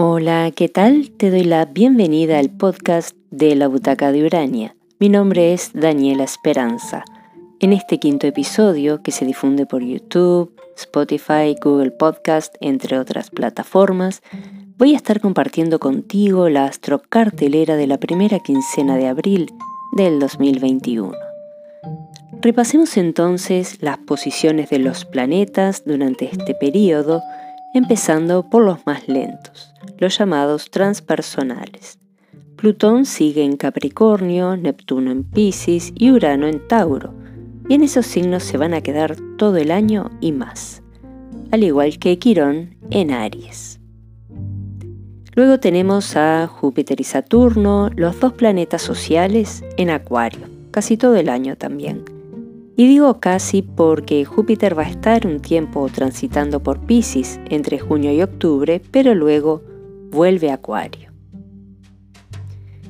Hola, ¿qué tal? Te doy la bienvenida al podcast de la Butaca de Urania. Mi nombre es Daniela Esperanza. En este quinto episodio, que se difunde por YouTube, Spotify, Google Podcast, entre otras plataformas, voy a estar compartiendo contigo la astrocartelera de la primera quincena de abril del 2021. Repasemos entonces las posiciones de los planetas durante este periodo, empezando por los más lentos los llamados transpersonales. Plutón sigue en Capricornio, Neptuno en Pisces y Urano en Tauro, y en esos signos se van a quedar todo el año y más, al igual que Quirón en Aries. Luego tenemos a Júpiter y Saturno, los dos planetas sociales, en Acuario, casi todo el año también. Y digo casi porque Júpiter va a estar un tiempo transitando por Pisces entre junio y octubre, pero luego vuelve Acuario.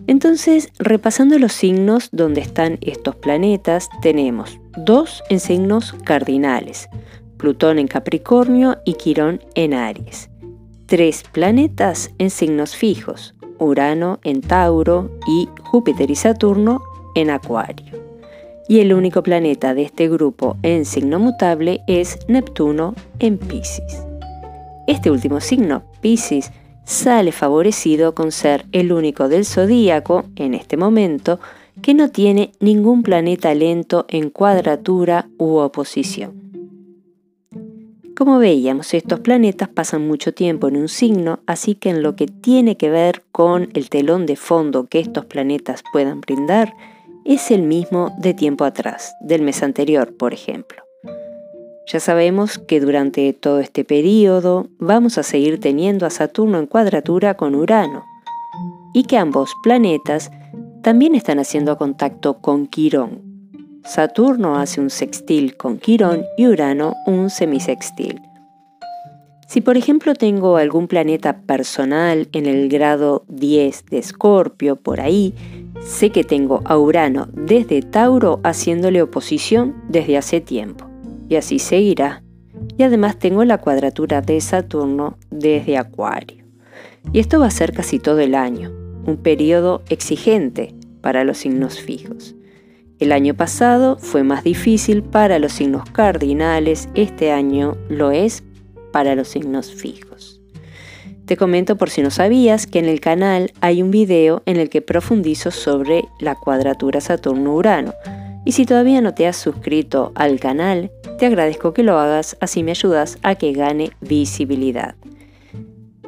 Entonces, repasando los signos donde están estos planetas, tenemos dos en signos cardinales, Plutón en Capricornio y Quirón en Aries. Tres planetas en signos fijos, Urano en Tauro y Júpiter y Saturno en Acuario. Y el único planeta de este grupo en signo mutable es Neptuno en Pisces. Este último signo, Pisces, sale favorecido con ser el único del zodíaco, en este momento, que no tiene ningún planeta lento en cuadratura u oposición. Como veíamos, estos planetas pasan mucho tiempo en un signo, así que en lo que tiene que ver con el telón de fondo que estos planetas puedan brindar, es el mismo de tiempo atrás, del mes anterior, por ejemplo. Ya sabemos que durante todo este periodo vamos a seguir teniendo a Saturno en cuadratura con Urano y que ambos planetas también están haciendo contacto con Quirón. Saturno hace un sextil con Quirón y Urano un semisextil. Si por ejemplo tengo algún planeta personal en el grado 10 de Escorpio por ahí, sé que tengo a Urano desde Tauro haciéndole oposición desde hace tiempo y así seguirá. Y además tengo la cuadratura de Saturno desde Acuario. Y esto va a ser casi todo el año, un periodo exigente para los signos fijos. El año pasado fue más difícil para los signos cardinales, este año lo es para los signos fijos. Te comento por si no sabías que en el canal hay un video en el que profundizo sobre la cuadratura Saturno-Urano. Y si todavía no te has suscrito al canal, te agradezco que lo hagas, así me ayudas a que gane visibilidad.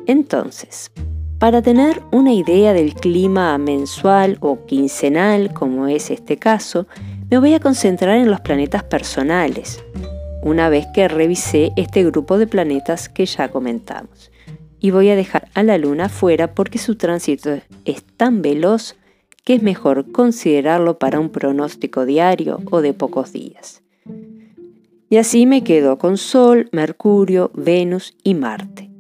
Entonces, para tener una idea del clima mensual o quincenal, como es este caso, me voy a concentrar en los planetas personales, una vez que revisé este grupo de planetas que ya comentamos. Y voy a dejar a la Luna fuera porque su tránsito es tan veloz que es mejor considerarlo para un pronóstico diario o de pocos días. Y así me quedo con Sol, Mercurio, Venus y Marte.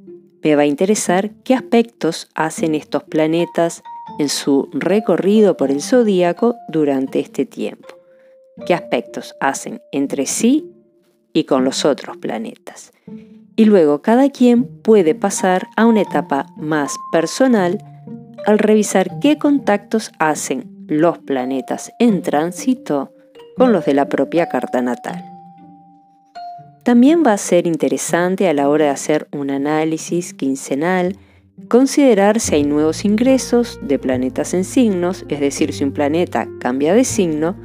Me va a interesar qué aspectos hacen estos planetas en su recorrido por el zodíaco durante este tiempo. ¿Qué aspectos hacen entre sí y con los otros planetas? Y luego cada quien puede pasar a una etapa más personal al revisar qué contactos hacen los planetas en tránsito con los de la propia carta natal. También va a ser interesante a la hora de hacer un análisis quincenal considerar si hay nuevos ingresos de planetas en signos, es decir, si un planeta cambia de signo,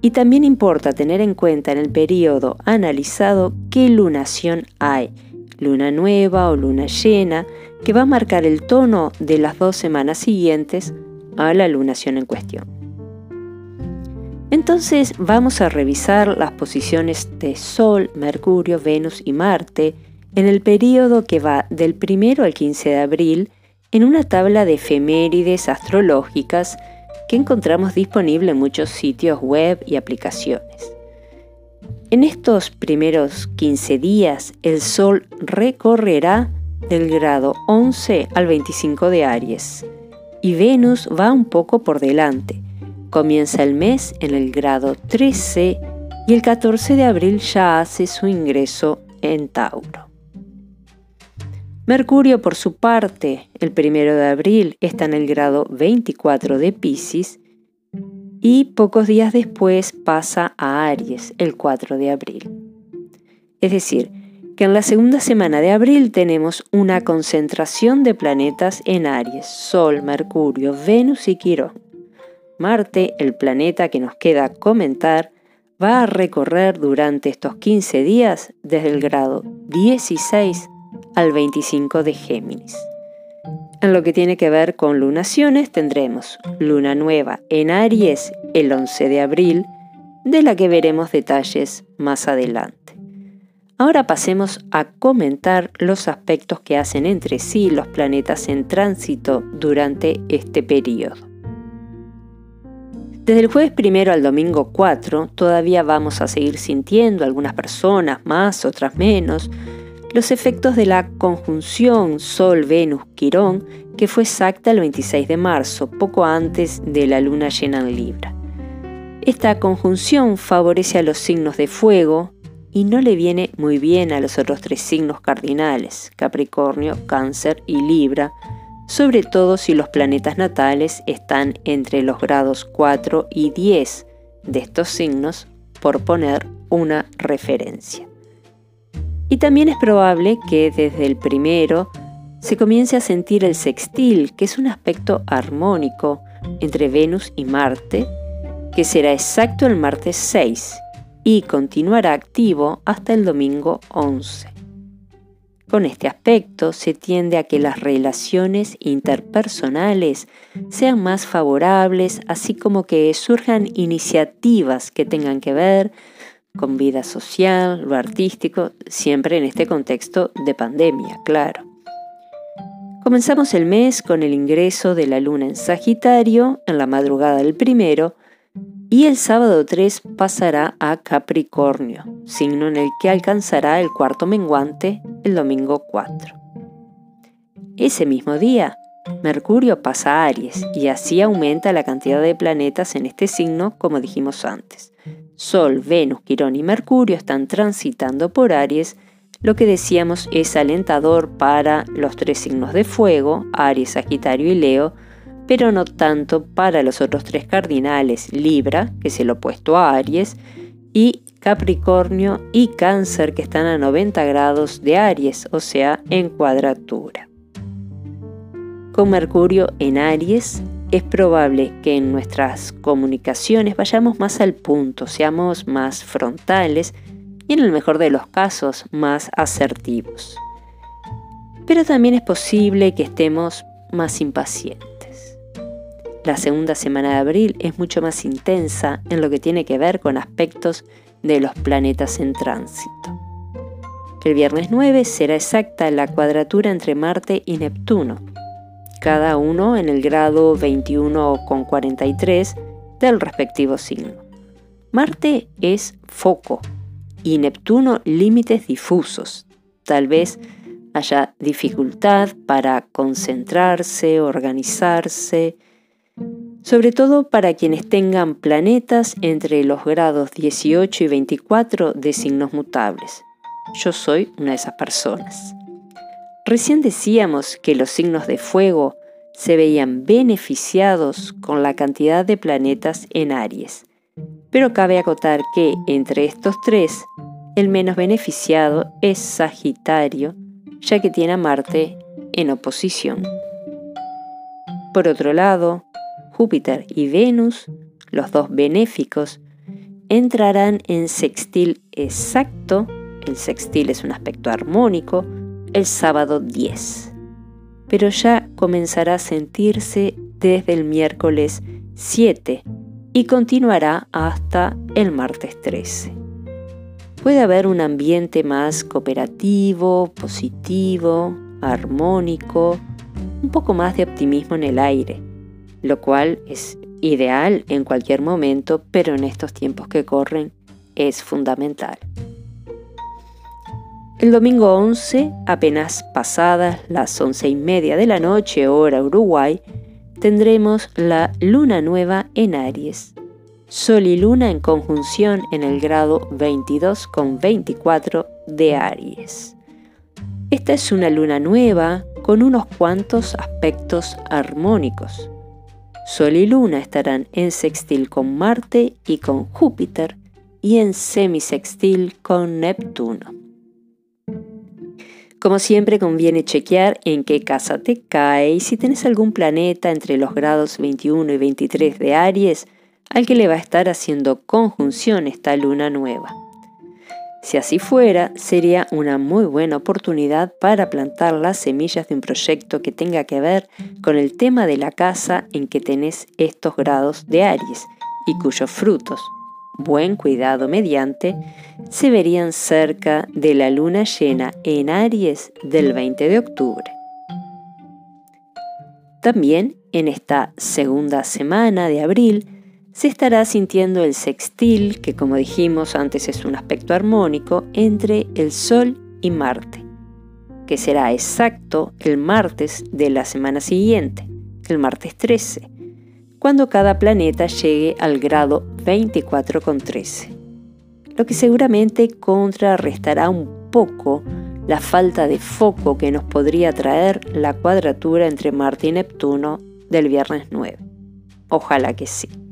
y también importa tener en cuenta en el periodo analizado qué lunación hay, luna nueva o luna llena, que va a marcar el tono de las dos semanas siguientes a la lunación en cuestión. Entonces vamos a revisar las posiciones de Sol, Mercurio, Venus y Marte en el periodo que va del 1 al 15 de abril en una tabla de efemérides astrológicas que encontramos disponible en muchos sitios web y aplicaciones. En estos primeros 15 días el Sol recorrerá del grado 11 al 25 de Aries y Venus va un poco por delante, Comienza el mes en el grado 13 y el 14 de abril ya hace su ingreso en Tauro. Mercurio, por su parte, el primero de abril está en el grado 24 de Pisces y pocos días después pasa a Aries, el 4 de abril. Es decir, que en la segunda semana de abril tenemos una concentración de planetas en Aries, Sol, Mercurio, Venus y Quirón. Marte, el planeta que nos queda comentar, va a recorrer durante estos 15 días desde el grado 16 al 25 de Géminis. En lo que tiene que ver con lunaciones tendremos luna nueva en Aries el 11 de abril, de la que veremos detalles más adelante. Ahora pasemos a comentar los aspectos que hacen entre sí los planetas en tránsito durante este periodo. Desde el jueves primero al domingo 4 todavía vamos a seguir sintiendo algunas personas más, otras menos, los efectos de la conjunción Sol-Venus-Quirón que fue exacta el 26 de marzo, poco antes de la luna llena en Libra. Esta conjunción favorece a los signos de fuego y no le viene muy bien a los otros tres signos cardinales, Capricornio, Cáncer y Libra, sobre todo si los planetas natales están entre los grados 4 y 10 de estos signos, por poner una referencia. Y también es probable que desde el primero se comience a sentir el sextil, que es un aspecto armónico entre Venus y Marte, que será exacto el martes 6 y continuará activo hasta el domingo 11. Con este aspecto se tiende a que las relaciones interpersonales sean más favorables, así como que surjan iniciativas que tengan que ver con vida social, lo artístico, siempre en este contexto de pandemia, claro. Comenzamos el mes con el ingreso de la luna en Sagitario en la madrugada del primero y el sábado 3 pasará a Capricornio, signo en el que alcanzará el cuarto menguante el domingo 4. Ese mismo día, Mercurio pasa a Aries y así aumenta la cantidad de planetas en este signo como dijimos antes. Sol, Venus, Quirón y Mercurio están transitando por Aries, lo que decíamos es alentador para los tres signos de fuego, Aries, Sagitario y Leo, pero no tanto para los otros tres cardinales, Libra, que es el opuesto a Aries, y Capricornio y Cáncer, que están a 90 grados de Aries, o sea, en cuadratura. Con Mercurio en Aries, es probable que en nuestras comunicaciones vayamos más al punto, seamos más frontales y en el mejor de los casos más asertivos. Pero también es posible que estemos más impacientes. La segunda semana de abril es mucho más intensa en lo que tiene que ver con aspectos de los planetas en tránsito. El viernes 9 será exacta la cuadratura entre Marte y Neptuno, cada uno en el grado 21,43 del respectivo signo. Marte es foco y Neptuno límites difusos. Tal vez haya dificultad para concentrarse, organizarse, sobre todo para quienes tengan planetas entre los grados 18 y 24 de signos mutables. Yo soy una de esas personas. Recién decíamos que los signos de fuego se veían beneficiados con la cantidad de planetas en Aries, pero cabe acotar que entre estos tres, el menos beneficiado es Sagitario, ya que tiene a Marte en oposición. Por otro lado, Júpiter y Venus, los dos benéficos, entrarán en sextil exacto, el sextil es un aspecto armónico, el sábado 10, pero ya comenzará a sentirse desde el miércoles 7 y continuará hasta el martes 13. Puede haber un ambiente más cooperativo, positivo, armónico, un poco más de optimismo en el aire, lo cual es ideal en cualquier momento, pero en estos tiempos que corren es fundamental. El domingo 11, apenas pasadas las once y media de la noche, hora Uruguay, tendremos la luna nueva en Aries. Sol y luna en conjunción en el grado 22 con 24 de Aries. Esta es una luna nueva con unos cuantos aspectos armónicos. Sol y Luna estarán en sextil con Marte y con Júpiter y en semisextil con Neptuno. Como siempre conviene chequear en qué casa te cae y si tienes algún planeta entre los grados 21 y 23 de Aries al que le va a estar haciendo conjunción esta luna nueva. Si así fuera, sería una muy buena oportunidad para plantar las semillas de un proyecto que tenga que ver con el tema de la casa en que tenés estos grados de Aries y cuyos frutos, buen cuidado mediante, se verían cerca de la luna llena en Aries del 20 de octubre. También en esta segunda semana de abril se estará sintiendo el sextil, que como dijimos antes es un aspecto armónico, entre el Sol y Marte, que será exacto el martes de la semana siguiente, el martes 13, cuando cada planeta llegue al grado 24,13, lo que seguramente contrarrestará un poco la falta de foco que nos podría traer la cuadratura entre Marte y Neptuno del viernes 9. Ojalá que sí.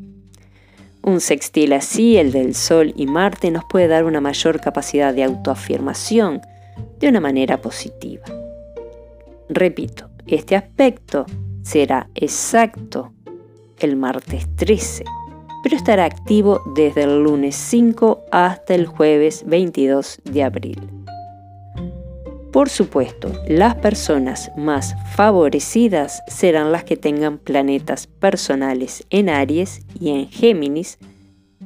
Un sextil así, el del Sol y Marte, nos puede dar una mayor capacidad de autoafirmación de una manera positiva. Repito, este aspecto será exacto el martes 13, pero estará activo desde el lunes 5 hasta el jueves 22 de abril. Por supuesto, las personas más favorecidas serán las que tengan planetas personales en Aries y en Géminis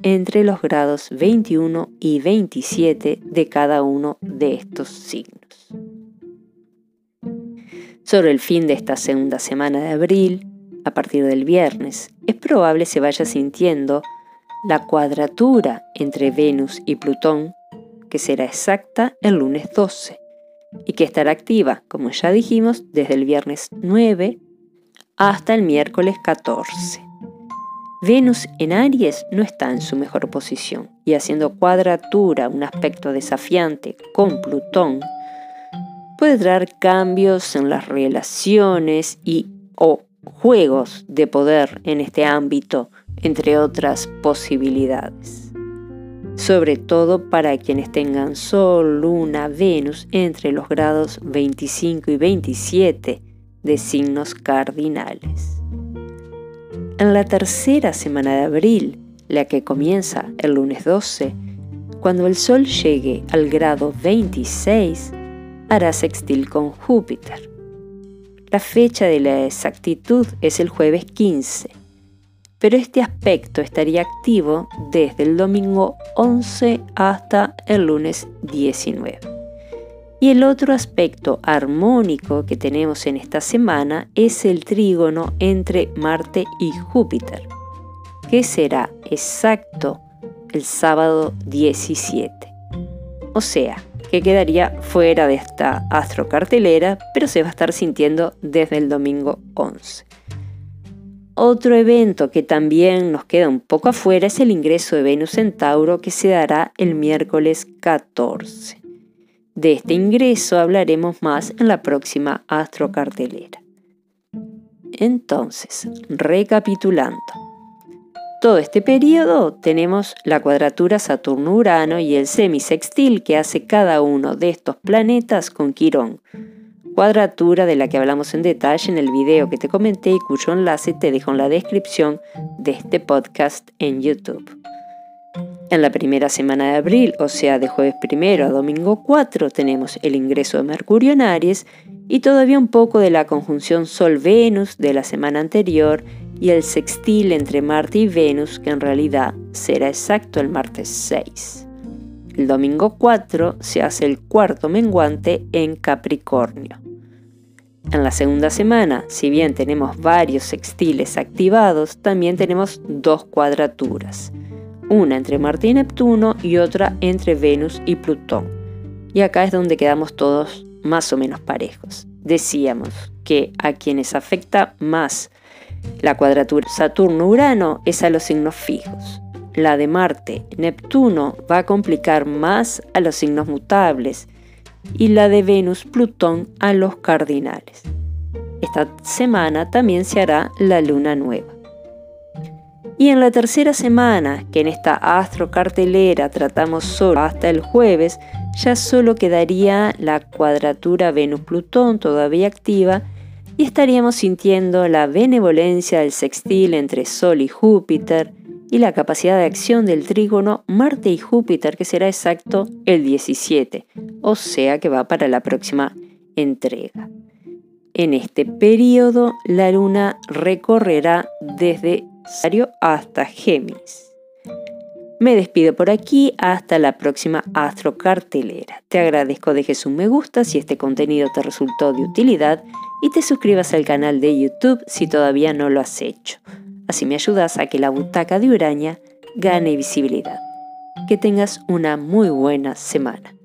entre los grados 21 y 27 de cada uno de estos signos. Sobre el fin de esta segunda semana de abril, a partir del viernes, es probable se vaya sintiendo la cuadratura entre Venus y Plutón, que será exacta el lunes 12 y que estará activa, como ya dijimos, desde el viernes 9 hasta el miércoles 14. Venus en Aries no está en su mejor posición y haciendo cuadratura, un aspecto desafiante con Plutón, puede traer cambios en las relaciones y o juegos de poder en este ámbito, entre otras posibilidades sobre todo para quienes tengan Sol, Luna, Venus entre los grados 25 y 27 de signos cardinales. En la tercera semana de abril, la que comienza el lunes 12, cuando el Sol llegue al grado 26, hará sextil con Júpiter. La fecha de la exactitud es el jueves 15 pero este aspecto estaría activo desde el domingo 11 hasta el lunes 19. Y el otro aspecto armónico que tenemos en esta semana es el trígono entre Marte y Júpiter, que será exacto el sábado 17. O sea, que quedaría fuera de esta astrocartelera, pero se va a estar sintiendo desde el domingo 11. Otro evento que también nos queda un poco afuera es el ingreso de Venus en Tauro que se dará el miércoles 14. De este ingreso hablaremos más en la próxima astrocartelera. Entonces, recapitulando. Todo este periodo tenemos la cuadratura Saturno-Urano y el semisextil que hace cada uno de estos planetas con Quirón, cuadratura de la que hablamos en detalle en el video que te comenté y cuyo enlace te dejo en la descripción de este podcast en YouTube. En la primera semana de abril, o sea, de jueves primero a domingo 4, tenemos el ingreso de Mercurio en Aries y todavía un poco de la conjunción Sol-Venus de la semana anterior y el sextil entre Marte y Venus, que en realidad será exacto el martes 6. El domingo 4 se hace el cuarto menguante en Capricornio. En la segunda semana, si bien tenemos varios sextiles activados, también tenemos dos cuadraturas, una entre Marte y Neptuno y otra entre Venus y Plutón. Y acá es donde quedamos todos más o menos parejos. Decíamos que a quienes afecta más la cuadratura Saturno-Urano es a los signos fijos la de Marte, Neptuno va a complicar más a los signos mutables y la de Venus-Plutón a los cardinales. Esta semana también se hará la luna nueva. Y en la tercera semana, que en esta astrocartelera tratamos solo hasta el jueves, ya solo quedaría la cuadratura Venus-Plutón todavía activa y estaríamos sintiendo la benevolencia del sextil entre Sol y Júpiter y la capacidad de acción del trígono Marte y Júpiter que será exacto el 17, o sea que va para la próxima entrega. En este periodo, la luna recorrerá desde Sagittario hasta Géminis. Me despido por aquí, hasta la próxima astrocartelera. Te agradezco dejes un me gusta si este contenido te resultó de utilidad y te suscribas al canal de YouTube si todavía no lo has hecho. Así me ayudas a que la butaca de Uraña gane visibilidad. Que tengas una muy buena semana.